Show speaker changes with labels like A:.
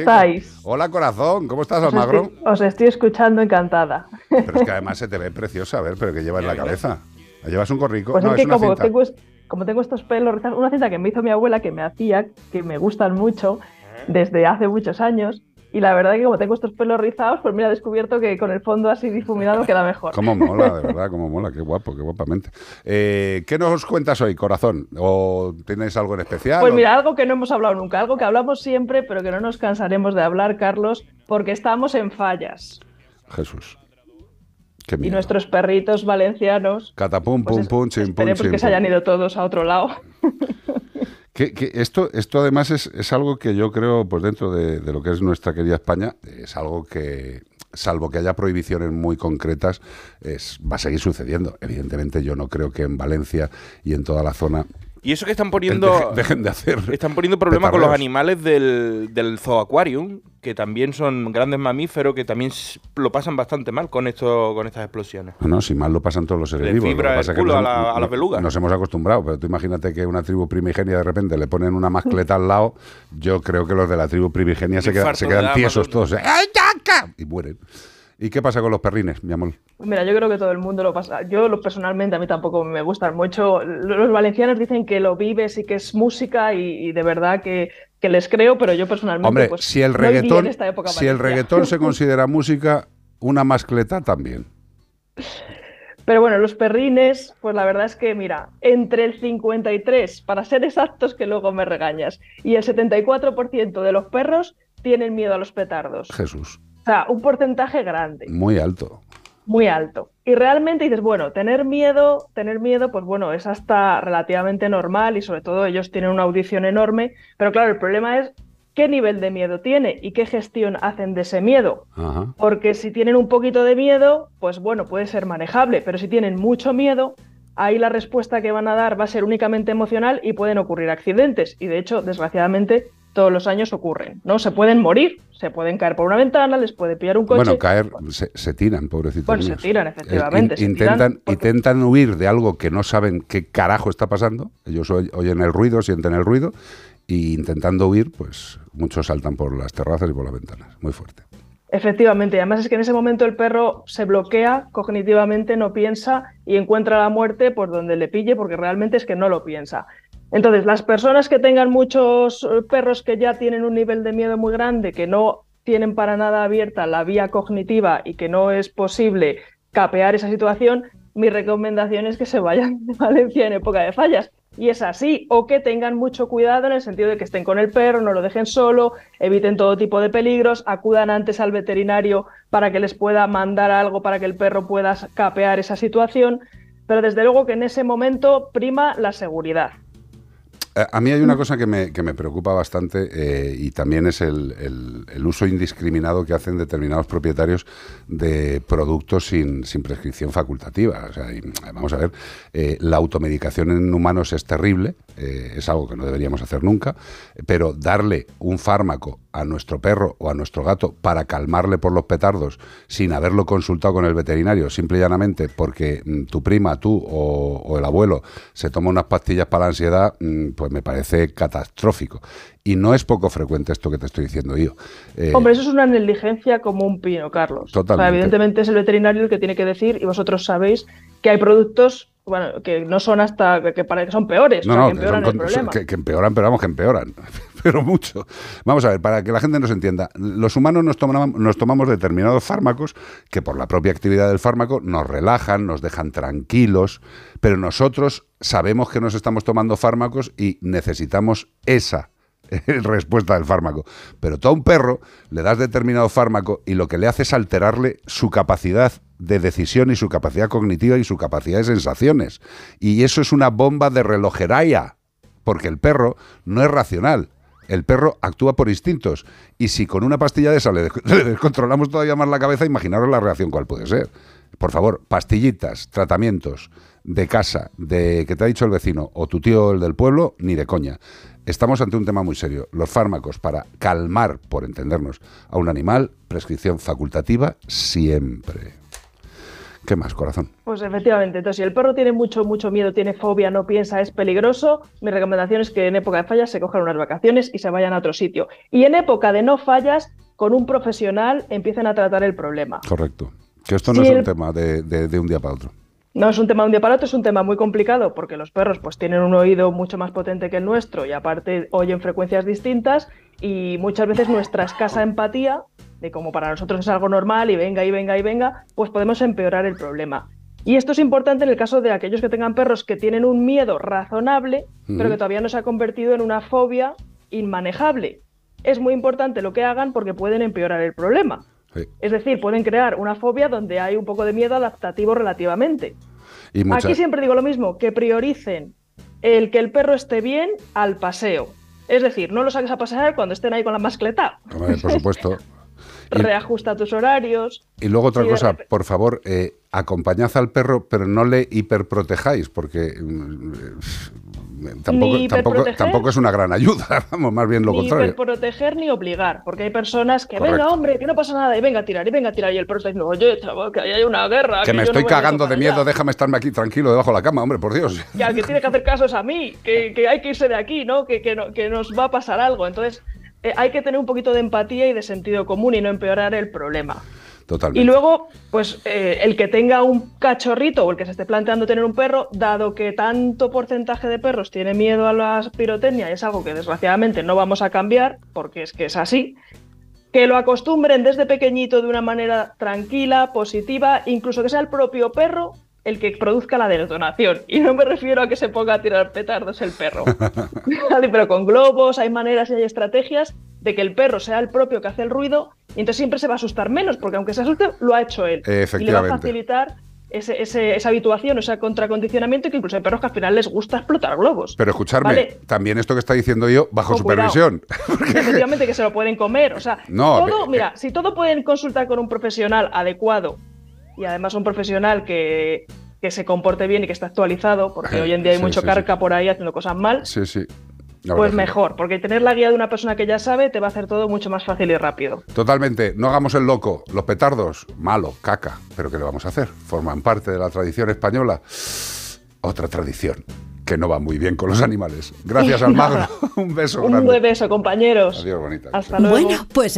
A: estáis?
B: Hola, corazón. ¿Cómo estás, Almagro?
A: Os estoy, escuchando encantada.
B: Pero es que además se te ve preciosa. A ver, pero ¿qué llevas en la cabeza? ¿Llevas un corrico?
A: Pues
B: no,
A: es que
B: una
A: como
B: cinta.
A: tengo, como tengo estos pelos una cinta que me hizo mi abuela que me hacía, que me gustan mucho desde hace muchos años. Y la verdad que como tengo estos pelos rizados, pues mira, he descubierto que con el fondo así difuminado queda mejor.
B: Cómo mola, de verdad, cómo mola, qué guapo, qué guapamente. Eh, ¿Qué nos cuentas hoy, corazón? ¿O tienes algo en especial?
A: Pues
B: o-
A: mira, algo que no hemos hablado nunca, algo que hablamos siempre, pero que no nos cansaremos de hablar, Carlos, porque estamos en fallas.
B: Jesús. Qué
A: Y nuestros perritos valencianos,
B: Catapum,
A: pues
B: pum,
A: es-
B: pum, chim, pum,
A: esperemos
B: chim,
A: que se
B: pum.
A: hayan ido todos a otro lado.
B: Que, esto, esto además es, es algo que yo creo, pues dentro de, de lo que es nuestra querida España, es algo que, salvo que haya prohibiciones muy concretas, es, va a seguir sucediendo. Evidentemente yo no creo que en Valencia y en toda la zona
C: Y eso que están poniendo.
B: dejen, dejen de hacer.
C: Están poniendo problemas con los animales del, del zooaquarium, que también son grandes mamíferos, que también lo pasan bastante mal con esto, con estas explosiones.
B: No, no, si mal lo pasan todos los seres vivos.
C: fibra
B: Lo que
C: el
B: pasa es que
C: culo
B: nos
C: a la- a las belugas.
B: Nos hemos acostumbrado, pero tú imagínate que una tribu primigenia de repente le ponen una mascleta al lado. Yo creo que los de la tribu primigenia se, quedan-
C: infarto
B: se quedan tiesos todos. ¿eh? ¡Ay! Y mueren. ¿Y qué pasa con los perrines, mi amor?
A: Mira, yo creo que todo el mundo lo pasa. Yo lo, personalmente a mí tampoco me gustan mucho. Los valencianos dicen que lo vives y que es música y, y de verdad que, que les creo, pero yo personalmente
B: Hombre,
A: pues,
B: si el
A: no
B: reggaetón,
A: esta época
B: si el reggaetón se considera música, una mascleta también.
A: Pero bueno, los perrines, pues la verdad es que, mira, entre el 53, para ser exactos, que luego me regañas, y el 74% de los perros tienen miedo a los petardos.
B: Jesús,
A: O sea, un porcentaje grande,
B: muy alto.
A: muy alto. Y realmente dices, bueno, tener miedo, tener miedo, pues bueno, es hasta relativamente normal y sobre todo ellos tienen una audición enorme, pero claro, el problema es qué nivel de miedo tiene y qué gestión hacen de ese miedo.
B: Ajá.
A: Porque si tienen un poquito de miedo, pues bueno, puede ser manejable, pero si tienen mucho miedo, ahí la respuesta que van a dar va a ser únicamente emocional y pueden ocurrir accidentes. Y de hecho, desgraciadamente, todos los años ocurren, ¿no? Se pueden morir, se pueden caer por una ventana, les puede pillar un coche.
B: Bueno, caer, se, se tiran, pobrecitos
A: Bueno, se tiran,
B: Eh,
A: efectivamente, se
B: intentan,
A: tiran porque-
B: intentan huir de algo que no saben qué carajo está pasando. Ellos oy- oyen el ruido, sienten el ruido, y intentando huir, pues muchos saltan por las terrazas y por las ventanas. Muy fuerte.
A: Efectivamente, y además es que en ese momento el perro se bloquea cognitivamente, no piensa y encuentra la muerte por donde le pille, porque realmente es que no lo piensa. Entonces, las personas que tengan muchos eh, perros que ya tienen un nivel de miedo muy grande, que no tienen para nada abierta la vía cognitiva y que no es posible capear esa situación, mi recomendación es que se vayan de Valencia en época de fallas. Y es así, o que tengan mucho cuidado en el sentido de que estén con el perro, no lo dejen solo, eviten todo tipo de peligros, acudan antes al veterinario para que les pueda mandar algo para que el perro pueda capear esa situación, pero desde luego que en ese momento prima la seguridad.
B: Eh, A mí hay una cosa que me, que me preocupa bastante eh, y también es el, el- uso indiscriminado que hacen determinados propietarios de productos sin, sin prescripción facultativa. O sea, y, vamos a ver, eh, la automedicación en humanos es terrible, eh, es algo que no deberíamos hacer nunca, pero darle un fármaco a nuestro perro o a nuestro gato para calmarle por los petardos sin haberlo consultado con el veterinario, simple y llanamente porque mm, tu prima, tú o, o el abuelo se toma unas pastillas para la ansiedad, mm, pues me parece catastrófico. Y no es poco frecuente esto que te estoy diciendo yo. Eh,
A: Hombre, eso es una negligencia como un pino, Carlos.
B: Totalmente.
A: O sea, evidentemente es el veterinario el que tiene que decir, y vosotros sabéis que hay productos bueno, que no son hasta que, que para que son peores,
B: no,
A: o sea,
B: no,
A: que empeoran
B: son
A: el problema.
B: que- que empeoran, pero vamos, que empeoran, pero mucho. Vamos a ver, para que la gente nos entienda, los humanos nos tomamos, nos tomamos determinados fármacos que por la propia actividad del fármaco nos relajan, nos dejan tranquilos, pero nosotros sabemos que nos estamos tomando fármacos y necesitamos esa respuesta del fármaco. Pero tú a un perro le das determinado fármaco y lo que le hace es alterarle su capacidad de decisión y su capacidad cognitiva y su capacidad de sensaciones. Y eso es una bomba de relojería, porque el perro no es racional. El perro actúa por instintos. Y si con una pastilla de esa le, des- le descontrolamos todavía más la cabeza, imaginaros la reacción cuál puede ser. Por favor, pastillitas, tratamientos de casa, de que te ha dicho el vecino o tu tío el del pueblo, ni de coña. Estamos ante un tema muy serio. Los fármacos para calmar, por entendernos, a un animal, prescripción facultativa siempre. ¿Qué más, corazón?
A: Pues efectivamente, entonces si el perro tiene mucho, mucho miedo, tiene fobia, no piensa, es peligroso, mi recomendación es que en época de fallas se cojan unas vacaciones y se vayan a otro sitio. Y en época de no fallas, con un profesional empiecen a tratar el problema.
B: Correcto. Que esto no es un
A: el-
B: tema de, de- de un día para otro.
A: No es un tema de un día para otro, es un tema muy complicado porque los perros pues tienen un oído mucho más potente que el nuestro y aparte oyen frecuencias distintas y muchas veces nuestra escasa empatía, de como para nosotros es algo normal y venga y venga y venga, pues podemos empeorar el problema. Y esto es importante en el caso de aquellos que tengan perros que tienen un miedo razonable, pero que todavía no se ha convertido en una fobia inmanejable. Es muy importante lo que hagan porque pueden empeorar el problema.
B: Sí.
A: Es decir, pueden crear una fobia donde hay un poco de miedo adaptativo relativamente.
B: Y mucha-
A: Aquí siempre digo lo mismo, que prioricen el que el perro esté bien al paseo. Es decir, no lo saques a pasear cuando estén ahí con la mascleta.
B: Hombre, por supuesto. Y-
A: Reajusta tus horarios.
B: Y luego otra cosa,
A: repe-
B: por favor, eh, acompañad al perro, pero no le hiperprotejáis, porque mm, eh, tampoco,
A: Ni
B: tampoco, tampoco es una gran ayuda, vamos, más bien lo
A: ni
B: contrario.
A: proteger ni obligar, porque hay personas que,
B: Correcto.
A: venga, hombre, que no pasa nada, y venga a tirar, y venga a tirar, y el perro está diciendo, oye, chaval, que ahí hay una guerra.
B: Que me
A: no
B: estoy cagando de miedo,
A: allá".
B: déjame estarme aquí tranquilo debajo de la cama, hombre, por Dios.
A: que al que tiene que hacer caso es a mí, que, que hay que irse de aquí, ¿no? Que, que, no- que nos va a pasar algo. Entonces, eh, hay que tener un poquito de empatía y de sentido común y no empeorar el problema.
B: Totalmente.
A: Y luego, pues eh, el que tenga un cachorrito o el que se esté planteando tener un perro, dado que tanto porcentaje de perros tiene miedo a la pirotecnia es algo que desgraciadamente no vamos a cambiar, porque es que es así, que lo acostumbren desde pequeñito de una manera tranquila, positiva, incluso que sea el propio perro el que produzca la detonación. Y no me refiero a que se ponga a tirar petardos el perro. Pero con globos hay maneras y hay estrategias de que el perro sea el propio que hace el ruido y entonces siempre se va a asustar menos, porque aunque se asuste, lo ha hecho él. Y le va a facilitar ese- ese- esa habituación, ese acondicionamiento y que incluso hay perros que al final les gusta explotar globos.
B: Pero escucharme,
A: Vale.
B: también esto que está diciendo yo, bajo supervisión.
A: Efectivamente que se lo pueden comer. O sea,
B: No,
A: todo,
B: eh,
A: mira, si todo pueden consultar con un profesional adecuado y además un profesional que, que se comporte bien y que esté actualizado, porque
B: Eh,
A: hoy en día hay
B: sí,
A: mucho
B: sí,
A: carca por ahí haciendo cosas mal,
B: Sí, sí. La
A: pues mejor, porque tener la guía de una persona que ya sabe te va a hacer todo mucho más fácil y rápido.
B: Totalmente, no hagamos el loco. Los petardos, malo, caca. Pero ¿qué le vamos a hacer? Forman parte de la tradición española. Otra tradición que no va muy bien con los animales. Gracias, Almagro. Un beso
A: Un
B: grande.
A: buen beso, compañeros.
B: Adiós, bonita.
A: Hasta luego.
D: Bueno, pues